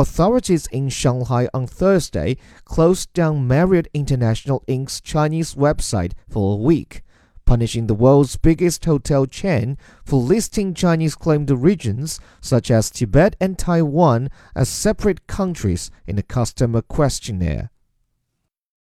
authorities in Shanghai on Thursday closed down Marriott International Inc.'s Chinese website for a week, punishing the world's biggest hotel chain for listing Chinese claimed regions such as Tibet and Taiwan as separate countries in a customer questionnaire.